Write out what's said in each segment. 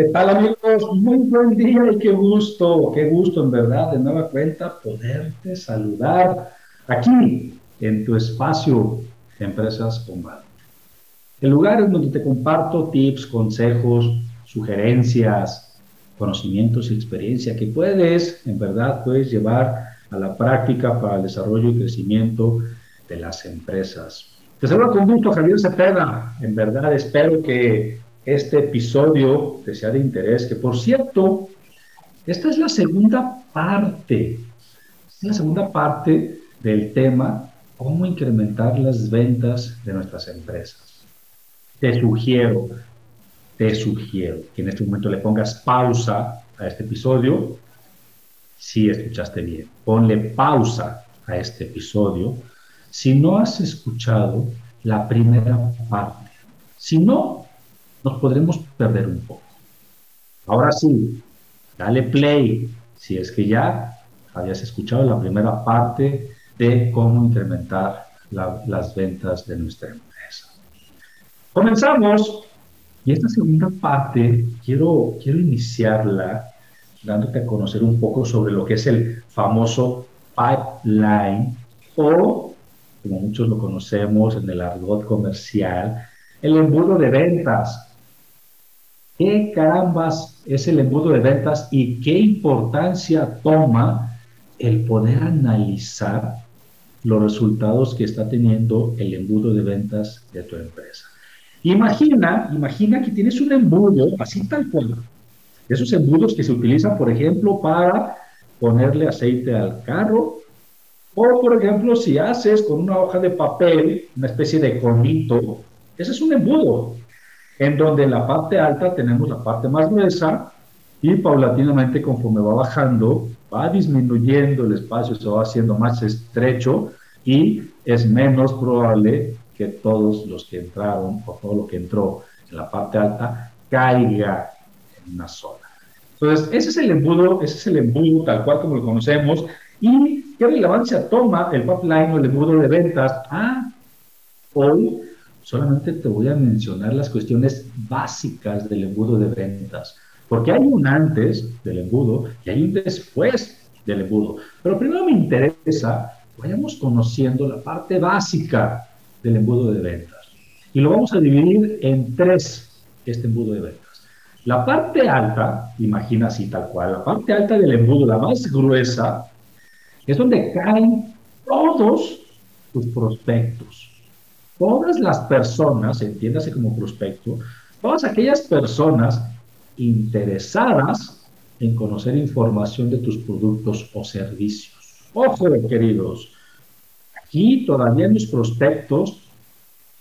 ¿Qué tal amigos? Muy buen día y qué gusto, qué gusto en verdad de nueva cuenta poderte saludar aquí en tu espacio de Empresas con Valor. El lugar en donde te comparto tips, consejos, sugerencias, conocimientos y experiencia que puedes, en verdad, puedes llevar a la práctica para el desarrollo y crecimiento de las empresas. Te saludo con gusto Javier Cepeda. En verdad espero que este episodio te sea de interés, que por cierto, esta es la segunda parte, la segunda parte del tema, cómo incrementar las ventas de nuestras empresas. Te sugiero, te sugiero que en este momento le pongas pausa a este episodio, si escuchaste bien, ponle pausa a este episodio, si no has escuchado la primera parte. Si no, nos podremos perder un poco. Ahora sí, dale play si es que ya habías escuchado la primera parte de cómo incrementar las ventas de nuestra empresa. Comenzamos y esta segunda parte quiero, quiero iniciarla dándote a conocer un poco sobre lo que es el famoso pipeline o, como muchos lo conocemos en el argot comercial, el embudo de ventas. ¿Qué carambas es el embudo de ventas y qué importancia toma el poder analizar los resultados que está teniendo el embudo de ventas de tu empresa? Imagina, imagina que tienes un embudo así tal cual. Esos embudos que se utilizan, por ejemplo, para ponerle aceite al carro o, por ejemplo, si haces con una hoja de papel una especie de conito, ese es un embudo en donde en la parte alta tenemos la parte más gruesa y paulatinamente conforme va bajando, va disminuyendo el espacio, se va haciendo más estrecho y es menos probable que todos los que entraron o todo lo que entró en la parte alta caiga en una sola. Entonces, ese es el embudo, ese es el embudo tal cual como lo conocemos y qué relevancia toma el pipeline o el embudo de ventas. Ah, hoy solamente te voy a mencionar las cuestiones básicas del embudo de ventas, porque hay un antes del embudo y hay un después del embudo. Pero primero me interesa, vayamos conociendo la parte básica del embudo de ventas. Y lo vamos a dividir en tres, este embudo de ventas. La parte alta, imagina así tal cual, la parte alta del embudo, la más gruesa, es donde caen todos tus prospectos todas las personas, entiéndase como prospecto, todas aquellas personas interesadas en conocer información de tus productos o servicios. Ojo, queridos, aquí todavía en los prospectos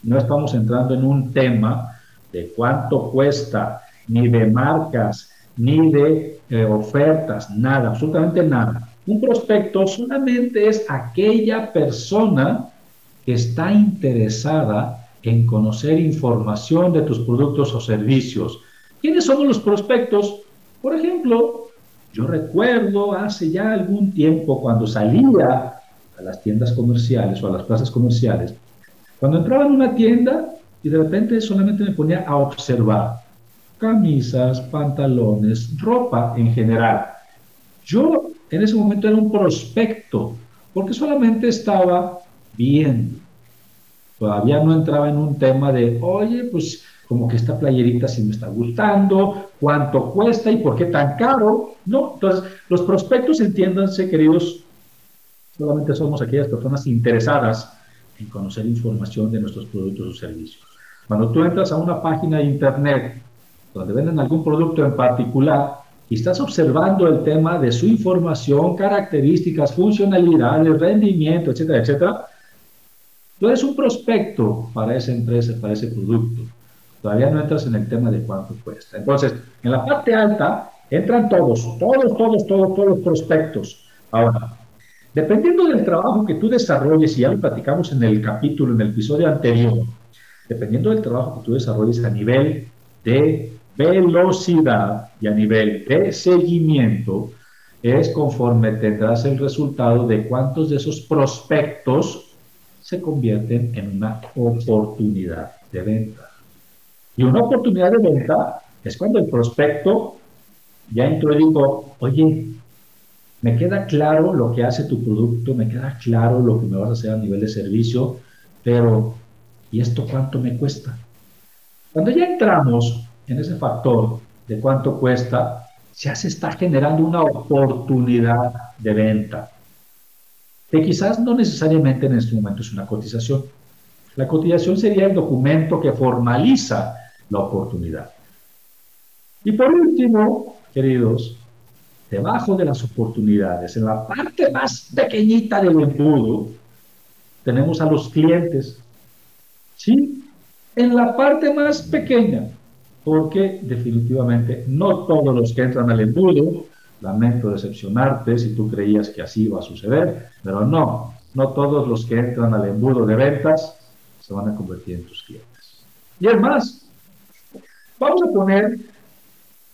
no estamos entrando en un tema de cuánto cuesta, ni de marcas, ni de eh, ofertas, nada, absolutamente nada. Un prospecto solamente es aquella persona está interesada en conocer información de tus productos o servicios. ¿Quiénes somos los prospectos? Por ejemplo, yo recuerdo hace ya algún tiempo cuando salía a las tiendas comerciales o a las plazas comerciales, cuando entraba en una tienda y de repente solamente me ponía a observar camisas, pantalones, ropa en general. Yo en ese momento era un prospecto porque solamente estaba viendo. Todavía no entraba en un tema de, oye, pues como que esta playerita sí me está gustando, cuánto cuesta y por qué tan caro, ¿no? Entonces, los prospectos, entiéndanse, queridos, solamente somos aquellas personas interesadas en conocer información de nuestros productos o servicios. Cuando tú entras a una página de internet donde venden algún producto en particular y estás observando el tema de su información, características, funcionalidades, rendimiento, etcétera, etcétera, tú eres un prospecto para esa empresa, para ese producto. Todavía no entras en el tema de cuánto cuesta. Entonces, en la parte alta entran todos, todos, todos, todos, todos los prospectos. Ahora, dependiendo del trabajo que tú desarrolles, y ya lo platicamos en el capítulo, en el episodio anterior, dependiendo del trabajo que tú desarrolles a nivel de velocidad y a nivel de seguimiento, es conforme tendrás el resultado de cuántos de esos prospectos se convierten en una oportunidad de venta. Y una oportunidad de venta es cuando el prospecto ya entró y dijo, oye, me queda claro lo que hace tu producto, me queda claro lo que me vas a hacer a nivel de servicio, pero ¿y esto cuánto me cuesta? Cuando ya entramos en ese factor de cuánto cuesta, ya se está generando una oportunidad de venta, que quizás no necesariamente en este momento es una cotización. La cotización sería el documento que formaliza la oportunidad. Y por último, queridos, debajo de las oportunidades, en la parte más pequeñita del embudo, tenemos a los clientes. ¿Sí? En la parte más pequeña, porque definitivamente no todos los que entran al embudo, lamento decepcionarte si tú creías que así iba a suceder, pero no, no todos los que entran al embudo de ventas se van a convertir en tus clientes. Y es más, Vamos a poner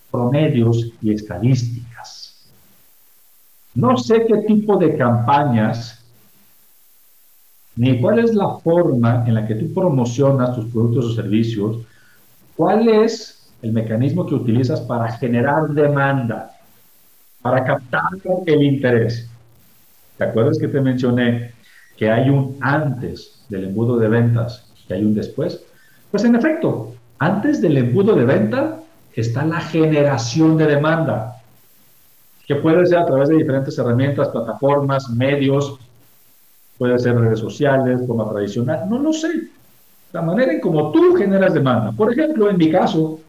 promedios y estadísticas. No sé qué tipo de campañas ni cuál es la forma en la que tú promocionas tus productos o servicios, cuál es el mecanismo que utilizas para generar demanda, para captar el interés. ¿Te acuerdas que te mencioné que hay un antes del embudo de ventas y hay un después? Pues en efecto, antes del embudo de venta está la generación de demanda, que puede ser a través de diferentes herramientas, plataformas, medios, puede ser redes sociales, forma tradicional, no lo sé. La manera en cómo tú generas demanda. Por ejemplo, en mi caso,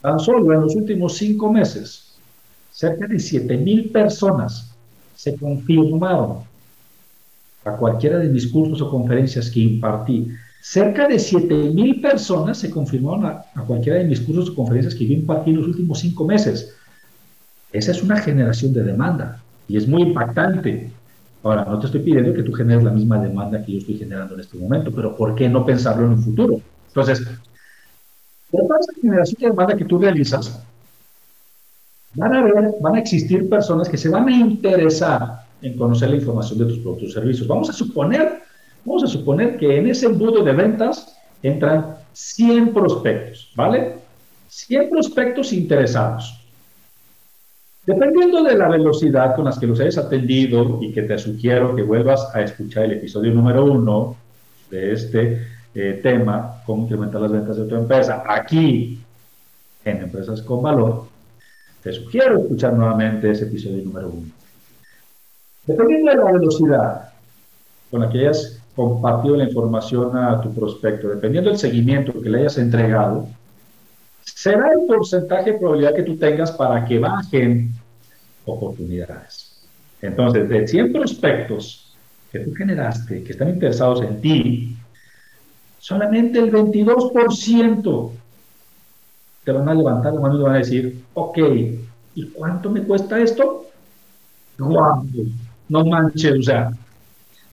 tan solo en los últimos cinco meses, cerca de 7 mil personas se confirmaron a cualquiera de mis cursos o conferencias que impartí Cerca de 7.000 personas se confirmaron a, cualquiera de mis cursos o conferencias que yo impartí en los últimos cinco meses. Esa es una generación de demanda y es muy impactante. Ahora, no te estoy pidiendo que tú generes la misma demanda que yo estoy generando en este momento, pero ¿por qué no pensarlo en un futuro? Entonces, por esa generación de demanda que tú realizas, van a, existir personas que se van a interesar en conocer la información de tus productos y servicios. Vamos a suponer Vamos a suponer que en ese embudo de ventas entran 100 prospectos, ¿vale? 100 prospectos interesados. Dependiendo de la velocidad con las que los hayas atendido y que te sugiero que vuelvas a escuchar el episodio número uno de este eh, tema, cómo incrementar las ventas de tu empresa, aquí en Empresas con Valor, te sugiero escuchar nuevamente ese episodio número uno. Dependiendo de la velocidad con la que hayas compartido la información a tu prospecto, dependiendo del seguimiento que le hayas entregado, será el porcentaje de probabilidad que tú tengas para que bajen oportunidades. Entonces, de 100 prospectos que tú generaste, que están interesados en ti, solamente el 22% te van a levantar la mano y van a decir, ok, ¿y cuánto me cuesta esto? ¡Guau! No manches, o sea,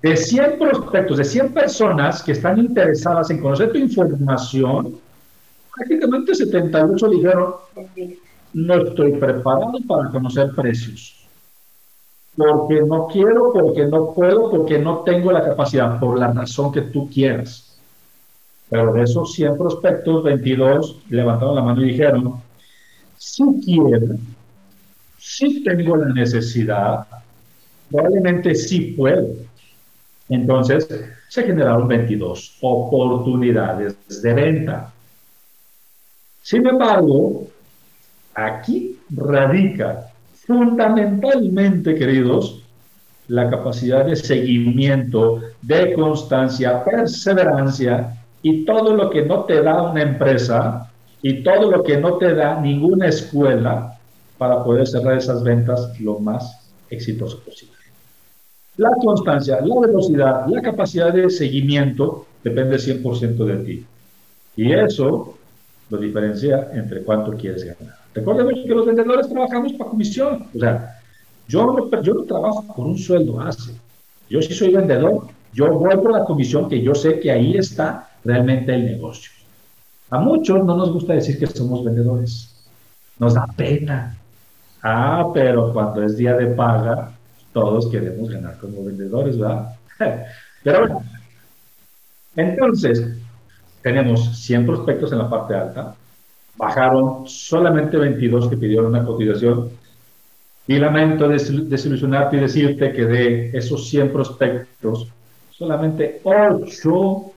de 100 prospectos, de 100 personas que están interesadas en conocer tu información, prácticamente 78 dijeron, no estoy preparado para conocer precios. Porque no quiero, porque no puedo, porque no tengo la capacidad, por la razón que tú quieras. Pero de esos 100 prospectos, 22 levantaron la mano y dijeron, si quiero, si tengo la necesidad, probablemente sí puedo entonces, se generaron 22 oportunidades de venta. Sin embargo, aquí radica fundamentalmente, queridos, la capacidad de seguimiento, de constancia, perseverancia y todo lo que no te da una empresa y todo lo que no te da ninguna escuela para poder cerrar esas ventas lo más exitoso posible. La constancia, la velocidad, la capacidad de seguimiento depende 100% de ti. Y eso lo diferencia entre cuánto quieres ganar. Recuerden que los vendedores trabajamos para comisión. O sea, yo no, yo no trabajo por un sueldo base. Yo sí soy vendedor. Yo voy por la comisión que yo sé que ahí está realmente el negocio. A muchos no nos gusta decir que somos vendedores. Nos da pena. Ah, pero cuando es día de paga, todos queremos ganar como vendedores, ¿verdad? Pero bueno, entonces, tenemos 100 prospectos en la parte alta, bajaron solamente 22 que pidieron una cotización y lamento desilusionarte y decirte que de esos 100 prospectos, solamente 8,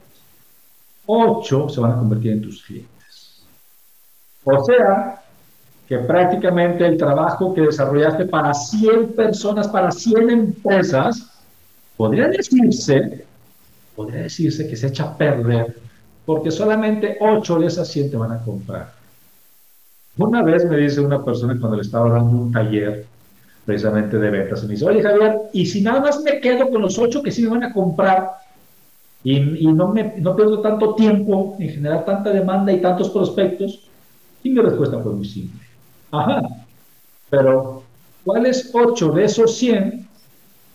8 se van a convertir en tus clientes. O sea, que prácticamente el trabajo que desarrollaste para 100 personas, para 100 empresas, podría decirse, podría decirse que se echa a perder porque solamente 8 de esas 100 te van a comprar. Una vez me dice una persona cuando le estaba dando un taller precisamente de ventas, me dice, oye Javier, ¿y si nada más me quedo con los 8 que sí me van a comprar y, y no, me, no pierdo tanto tiempo en generar tanta demanda y tantos prospectos? Y mi respuesta fue muy simple Ajá. Pero, ¿cuáles 8 de esos 100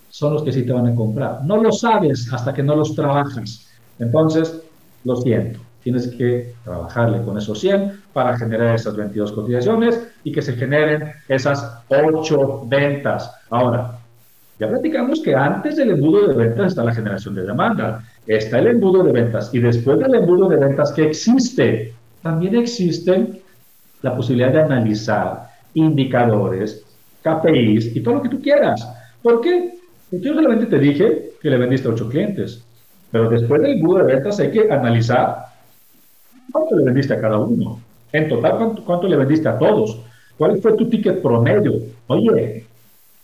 son los que sí te van a comprar? No lo sabes hasta que no los trabajas. Entonces, lo siento. Tienes que trabajarle con esos 100 para generar esas 22 cotizaciones y que se generen esas 8 ventas. Ahora, ya platicamos que antes del embudo de ventas está la generación de demanda, está el embudo de ventas y después del embudo de ventas que existe, también existen la posibilidad de analizar indicadores, KPIs y todo lo que tú quieras. ¿Por qué? Porque yo solamente te dije que le vendiste a ocho clientes, pero después del embudo de ventas hay que analizar cuánto le vendiste a cada uno. En total, cuánto, le vendiste a todos. ¿Cuál fue tu ticket promedio? Oye,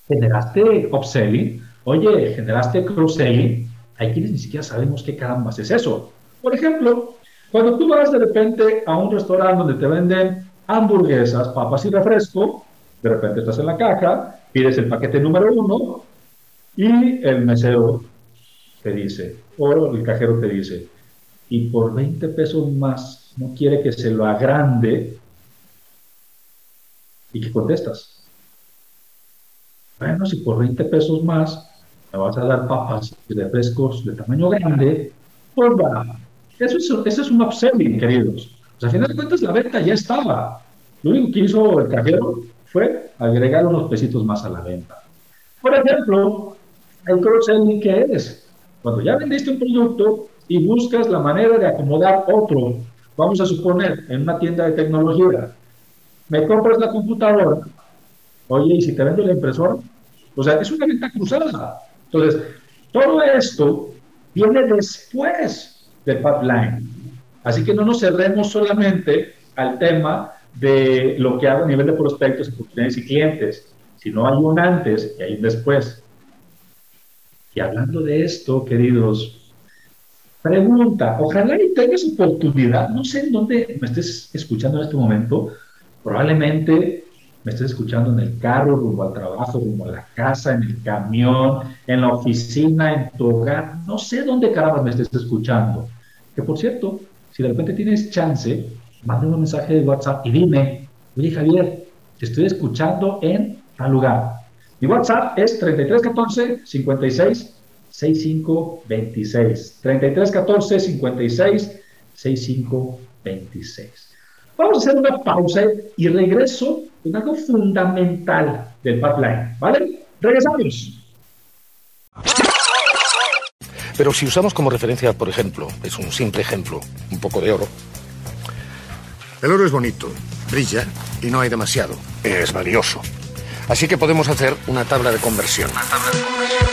¿generaste upselling? Oye, ¿generaste cross-selling? Hay quienes ni siquiera sabemos qué carambas es eso. Por ejemplo, cuando tú vas de repente a un restaurante donde te venden hamburguesas, papas y refresco, de repente estás en la caja, pides el paquete número uno y el mesero te dice, o el cajero te dice, y por 20 pesos más no quiere que se lo agrande, ¿y qué contestas? Bueno, si por 20 pesos más me vas a dar papas y refrescos de tamaño grande, pues va. Eso es, eso es un upselling, queridos. Pues, a final de cuentas la venta ya estaba. Lo único que hizo el cajero fue agregar unos pesitos más a la venta. Por ejemplo, el cross-selling, ¿qué es? Cuando ya vendiste un producto y buscas la manera de acomodar otro, vamos a suponer, en una tienda de tecnología, me compras la computadora, oye, ¿y si te vendo la impresora? O sea, es una venta cruzada. Entonces, todo esto viene después del pipeline. Así que no nos cerremos solamente al tema de lo que hago a nivel de prospectos, oportunidades y clientes, sino hay un antes y hay un después. Y hablando de esto, queridos, pregunta, ojalá y tengas oportunidad, no sé en dónde me estés escuchando en este momento, probablemente me estés escuchando en el carro, rumbo al trabajo, rumbo a la casa, en el camión, en la oficina, en tu hogar, no sé dónde caramba me estés escuchando. Que por cierto, si de repente tienes chance, mándame un mensaje de WhatsApp y dime, oye Javier, te estoy escuchando en tal lugar. Mi WhatsApp es 3314 56 65 26. 3314 56 65 26. Vamos a hacer una pausa y regreso con algo fundamental del pipeline, ¿vale? Regresamos. Pero si usamos como referencia, por ejemplo, es un simple ejemplo, un poco de oro. El oro es bonito, brilla y no hay demasiado. Es valioso. Así que podemos hacer una tabla de conversión. Una tabla de conversión.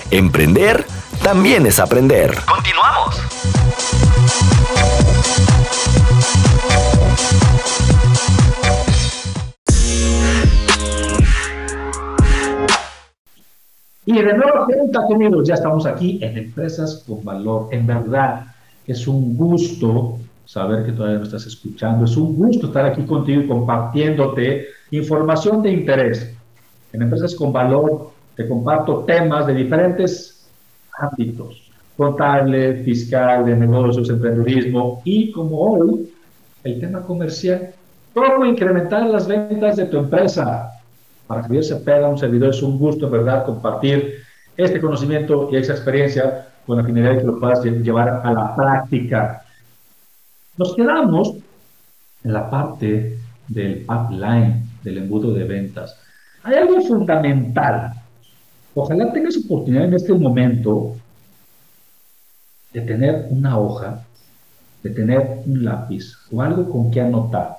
Emprender también es aprender. Continuamos. Y de nuevo, cuenta conmigo, ya estamos aquí en Empresas con Valor. En verdad, es un gusto saber que todavía me estás escuchando. Es un gusto estar aquí contigo y compartiéndote información de interés. En Empresas con Valor te comparto temas de diferentes ámbitos, contable, fiscal, de negocios, emprendedurismo y como hoy, el tema comercial, cómo incrementar las ventas de tu empresa. Para Javier Cepeda, un servidor, es un gusto, ¿verdad?, compartir este conocimiento y esa experiencia con la finalidad de que lo puedas llevar a la práctica. Nos quedamos en la parte del pipeline, del embudo de ventas. Hay algo fundamental Ojalá tengas oportunidad en este momento de tener una hoja, de tener un lápiz o algo con que anotar.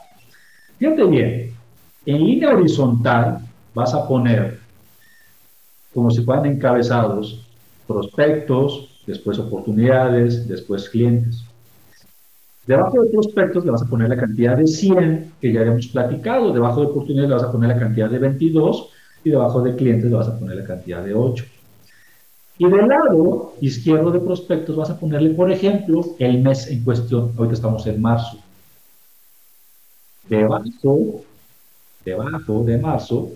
Fíjate bien, en línea horizontal vas a poner, como si fueran encabezados, prospectos, después oportunidades, después clientes. Debajo de prospectos le vas a poner la cantidad de 100 que ya habíamos platicado, debajo de oportunidades le vas a poner la cantidad de 22 y debajo de clientes le vas a poner la cantidad de 8. Y del lado izquierdo de prospectos vas a ponerle, por ejemplo, el mes en cuestión. Ahorita estamos en marzo. Debajo, debajo de marzo,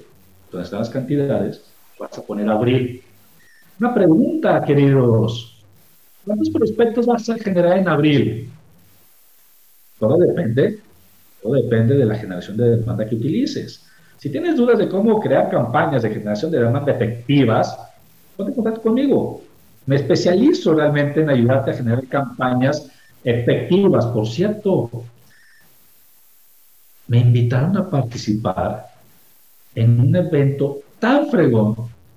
donde están las cantidades, vas a poner abril. Una pregunta, queridos. ¿Cuántos prospectos vas a generar en abril? Todo depende, todo depende de la generación de demanda que utilices. Si tienes dudas de cómo crear campañas de generación de demanda efectivas, ponte en contacto conmigo. Me especializo realmente en ayudarte a generar campañas efectivas. Por cierto, me invitaron a participar en un evento tan fregón,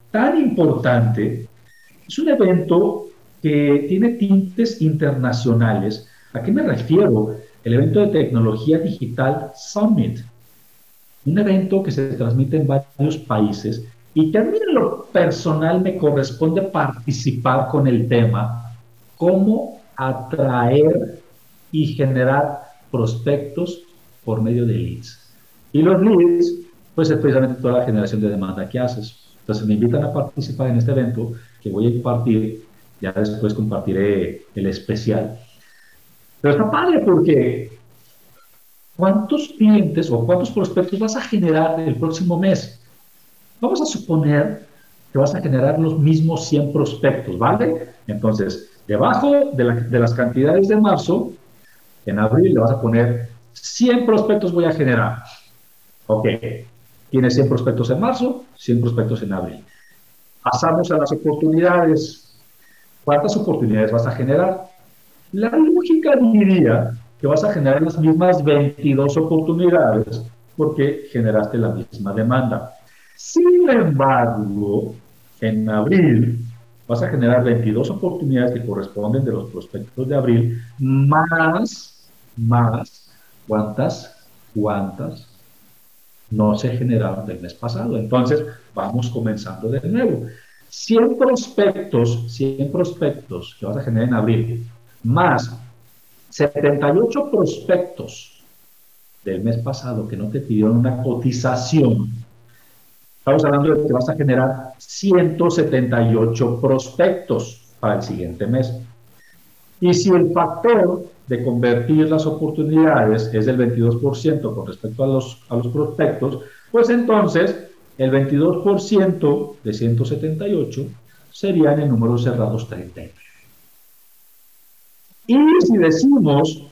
tan importante. Es un evento que tiene tintes internacionales. ¿A qué me refiero? El evento de tecnología digital Summit un evento que se transmite en varios países y que a mí en lo personal me corresponde participar con el tema, cómo atraer y generar prospectos por medio de leads. Y los leads, pues es precisamente toda la generación de demanda que haces. Entonces me invitan a participar en este evento que voy a impartir, ya después compartiré el especial. Pero está padre porque ¿cuántos clientes o cuántos prospectos vas a generar el próximo mes? Vamos a suponer que vas a generar los mismos 100 prospectos, ¿vale? Entonces, debajo de, las cantidades de marzo, en abril le vas a poner 100 prospectos voy a generar. Ok, tienes 100 prospectos en marzo, 100 prospectos en abril. Pasamos a las oportunidades. ¿Cuántas oportunidades vas a generar? La lógica diría que vas a generar las mismas 22 oportunidades porque generaste la misma demanda. Sin embargo, en abril vas a generar 22 oportunidades que corresponden de los prospectos de abril, más, más, ¿cuántas? ¿Cuántas no se generaron del mes pasado? Entonces, vamos comenzando de nuevo. 100 prospectos, 100 prospectos que vas a generar en abril, más 78 prospectos del mes pasado que no te pidieron una cotización. Estamos hablando de que vas a generar 178 prospectos para el siguiente mes. Y si el factor de convertir las oportunidades es del 22% con respecto a los, a los prospectos, pues entonces el 22% de 178 serían en números cerrados 30. Y si decimos,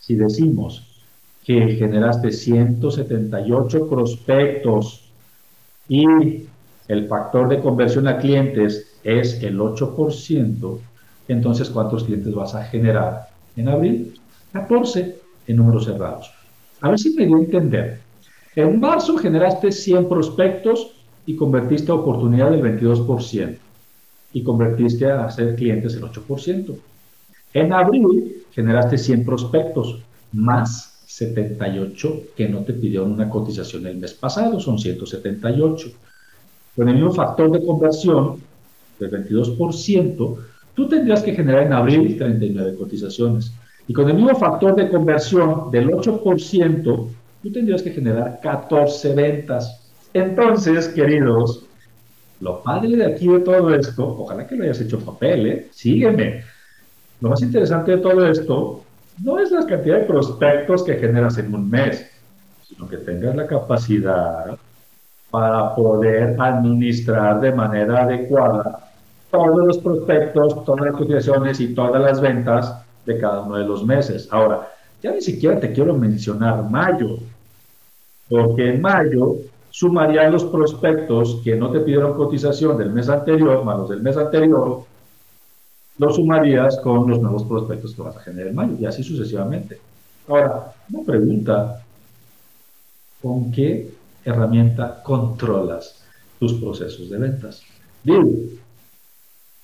si decimos que generaste 178 prospectos y el factor de conversión a clientes es el 8%, entonces ¿cuántos clientes vas a generar en abril? 14 en números cerrados. A ver si me dio a entender. En marzo generaste 100 prospectos y convertiste a oportunidad del 22% y convertiste a ser clientes el 8%. En abril generaste 100 prospectos más 78 que no te pidieron una cotización el mes pasado, son 178. Con el mismo factor de conversión del 22%, tú tendrías que generar en abril 39 cotizaciones. Y con el mismo factor de conversión del 8%, tú tendrías que generar 14 ventas. Entonces, queridos, lo padre de aquí de todo esto, ojalá que lo hayas hecho papel, ¿eh? sígueme. Lo más interesante de todo esto no es la cantidad de prospectos que generas en un mes, sino que tengas la capacidad para poder administrar de manera adecuada todos los prospectos, todas las cotizaciones y todas las ventas de cada uno de los meses. Ahora, ya ni siquiera te quiero mencionar mayo, porque en mayo sumarían los prospectos que no te pidieron cotización del mes anterior, más los del mes anterior, los sumarías con los nuevos prospectos que vas a generar en mayo, y así sucesivamente. Ahora, una pregunta, ¿con qué herramienta controlas tus procesos de ventas? Digo,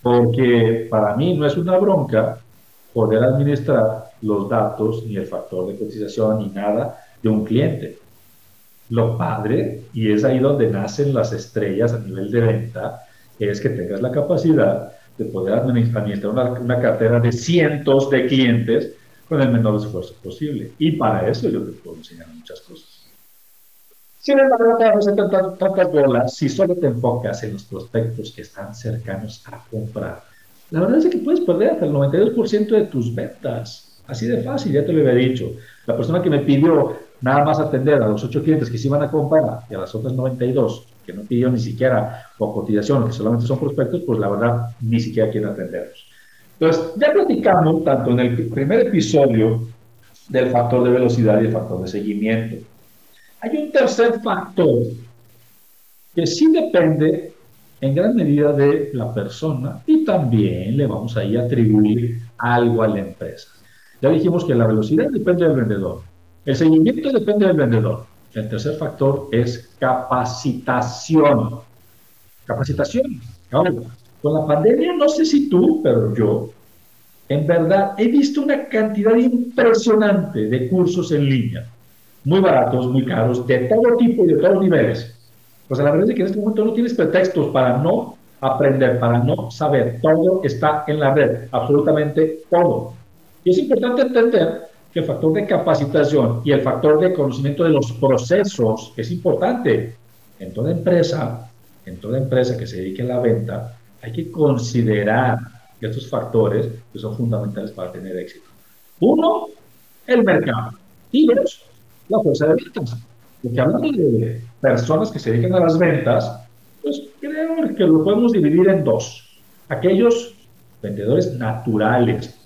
porque para mí no es una bronca poder administrar los datos, ni el factor de cotización, ni nada de un cliente. Lo padre, y es ahí donde nacen las estrellas a nivel de venta, es que tengas la capacidad de poder administrar una, cartera de cientos de clientes con el menor esfuerzo posible. Y para eso yo te puedo enseñar muchas cosas. Sin embargo, te a tantas, bolas si solo te enfocas en los prospectos que están cercanos a comprar. La verdad es que puedes perder hasta el 92% de tus ventas. Así de fácil, ya te lo había dicho. La persona que me pidió nada más atender a los ocho clientes que se iban a comprar y a las otras 92 que no pidió ni siquiera por cotización, que solamente son prospectos, pues la verdad ni siquiera quieren atenderlos. Entonces, ya platicamos tanto en el primer episodio del factor de velocidad y el factor de seguimiento. Hay un tercer factor que sí depende en gran medida de la persona y también le vamos a ir a atribuir algo a la empresa. Ya dijimos que la velocidad depende del vendedor, el seguimiento depende del vendedor, el tercer factor es capacitación. Capacitación. con la pandemia, no sé si tú, pero yo, en verdad, he visto una cantidad impresionante de cursos en línea, muy baratos, muy caros, de todo tipo y de todos niveles. Pues la verdad es que en este momento no tienes pretextos para no aprender, para no saber. Todo está en la red, absolutamente todo. Y es importante entender que el factor de capacitación y el factor de conocimiento de los procesos es importante. En toda empresa, en toda empresa que se dedique a la venta, hay que considerar estos factores que son fundamentales para tener éxito. Uno, el mercado. Y dos, la fuerza de ventas. Porque hablando de personas que se dedican a las ventas, pues creo que lo podemos dividir en dos. Aquellos vendedores naturales,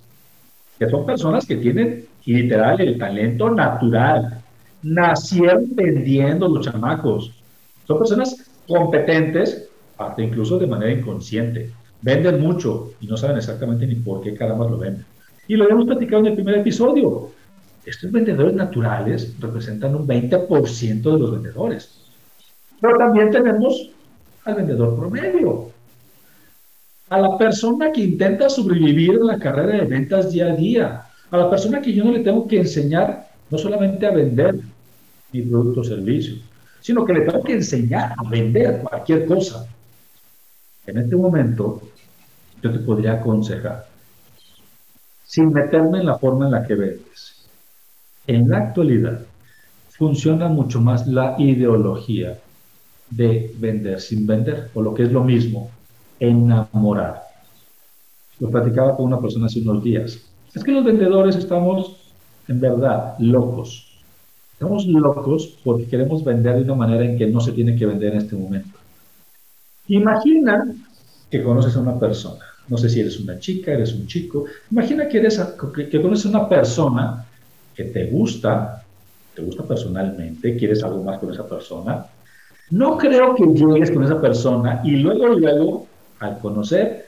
que son personas que tienen literal el talento natural. Nacieron vendiendo los chamacos. Son personas competentes, parte incluso de manera inconsciente. Venden mucho y no saben exactamente ni por qué caramba lo venden. Y lo hemos platicado en el primer episodio. Estos vendedores naturales representan un 20% de los vendedores. Pero también tenemos al vendedor promedio, a la persona que intenta sobrevivir en la carrera de ventas día a día, a la persona que yo no le tengo que enseñar no solamente a vender mi producto o servicio, sino que le tengo que enseñar a vender cualquier cosa. En este momento, yo te podría aconsejar, sin meterme en la forma en la que vendes, en la actualidad funciona mucho más la ideología de vender sin vender, o lo que es lo mismo, enamorar. Lo platicaba con una persona hace unos días. Es que los vendedores estamos, en verdad, locos. Estamos locos porque queremos vender de una manera en que no se tiene que vender en este momento. Imagina que conoces a una persona. No sé si eres una chica, eres un chico. Imagina que, eres que, conoces a una persona que te gusta, te gusta personalmente, quieres algo más con esa persona. No creo que llegues con esa persona y luego, luego al conocer,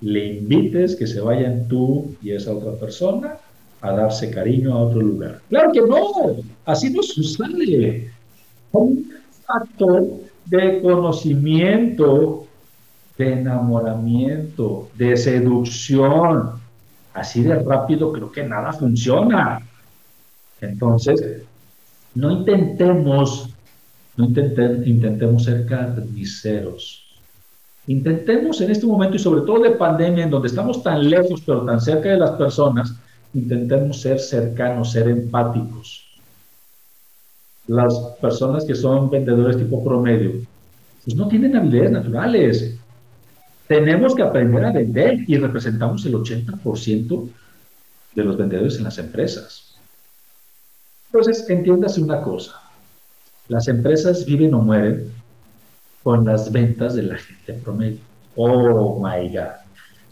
le invites que se vayan tú y esa otra persona a darse cariño a otro lugar. Claro que no, así no sucede. Un factor de conocimiento, de enamoramiento, de seducción. Así de rápido creo que nada funciona. Entonces, no intentemos, no intentemos ser carniceros. Intentemos en este momento y sobre todo de pandemia, en donde estamos tan lejos pero tan cerca de las personas, intentemos ser cercanos, ser empáticos. Las personas que son vendedores tipo promedio, pues no tienen habilidades naturales. Tenemos que aprender a vender y representamos el 80% de los vendedores en las empresas. Entonces, entiéndase una cosa. Las empresas viven o mueren con las ventas de la gente promedio. Oh my God.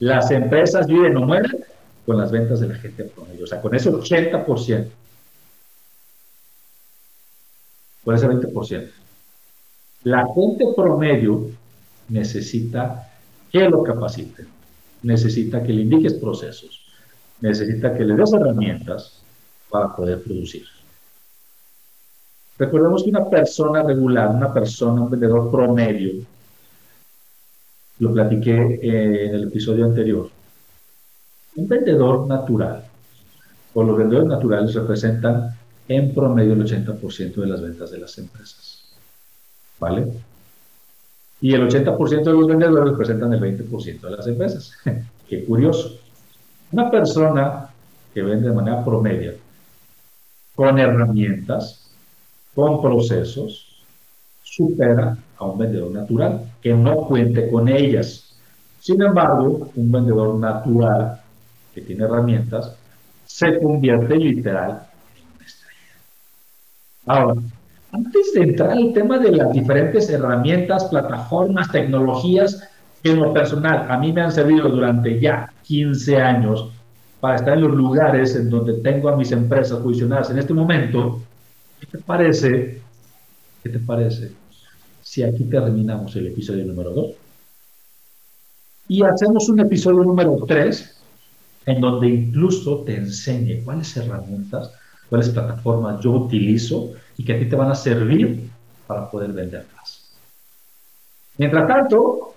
Las empresas viven o mueren con las ventas de la gente promedio. O sea, con ese 80%. Con ese 20%. La gente promedio necesita que lo capaciten, necesita que le indiques procesos, necesita que le des herramientas para poder producir. Recordemos que una persona regular, una persona, un vendedor promedio, lo platiqué eh, en el episodio anterior, un vendedor natural, o los vendedores naturales representan en promedio el 80% de las ventas de las empresas. ¿Vale? Y el 80% de los vendedores representan el 20% de las empresas. Qué curioso. Una persona que vende de manera promedio, con herramientas, con procesos, supera a un vendedor natural que no cuente con ellas. Sin embargo, un vendedor natural que tiene herramientas se convierte literal en una estrella. Ahora, antes de entrar al tema de las diferentes herramientas, plataformas, tecnologías que en lo personal a mí me han servido durante ya 15 años para estar en los lugares en donde tengo a mis empresas posicionadas en este momento, ¿Qué te parece? ¿Qué te parece si aquí terminamos el episodio número 2? Y hacemos un episodio número 3 en donde incluso te enseñe cuáles herramientas, cuáles plataformas yo utilizo y que a ti te van a servir para poder venderlas. Mientras tanto,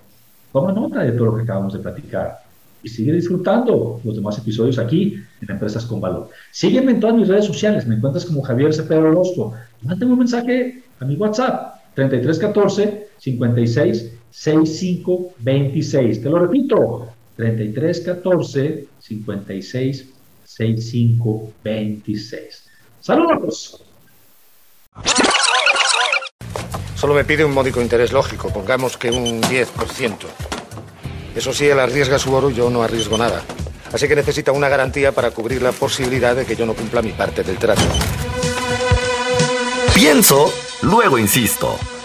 toma nota de todo lo que acabamos de platicar y sigue disfrutando los demás episodios aquí en Empresas con Valor. Sígueme en todas mis redes sociales, me encuentras como Javier Cepeda Orozco. Mándame un mensaje a mi WhatsApp, 3314 56 65 26. Te lo repito, 3314 56 65 26. Saludos. Solo me pide un módico interés lógico, pongamos que un 10%. Eso sí, él arriesga su oro yo no arriesgo nada. Así que necesita una garantía para cubrir la posibilidad de que yo no cumpla mi parte del trato. Pienso, luego insisto.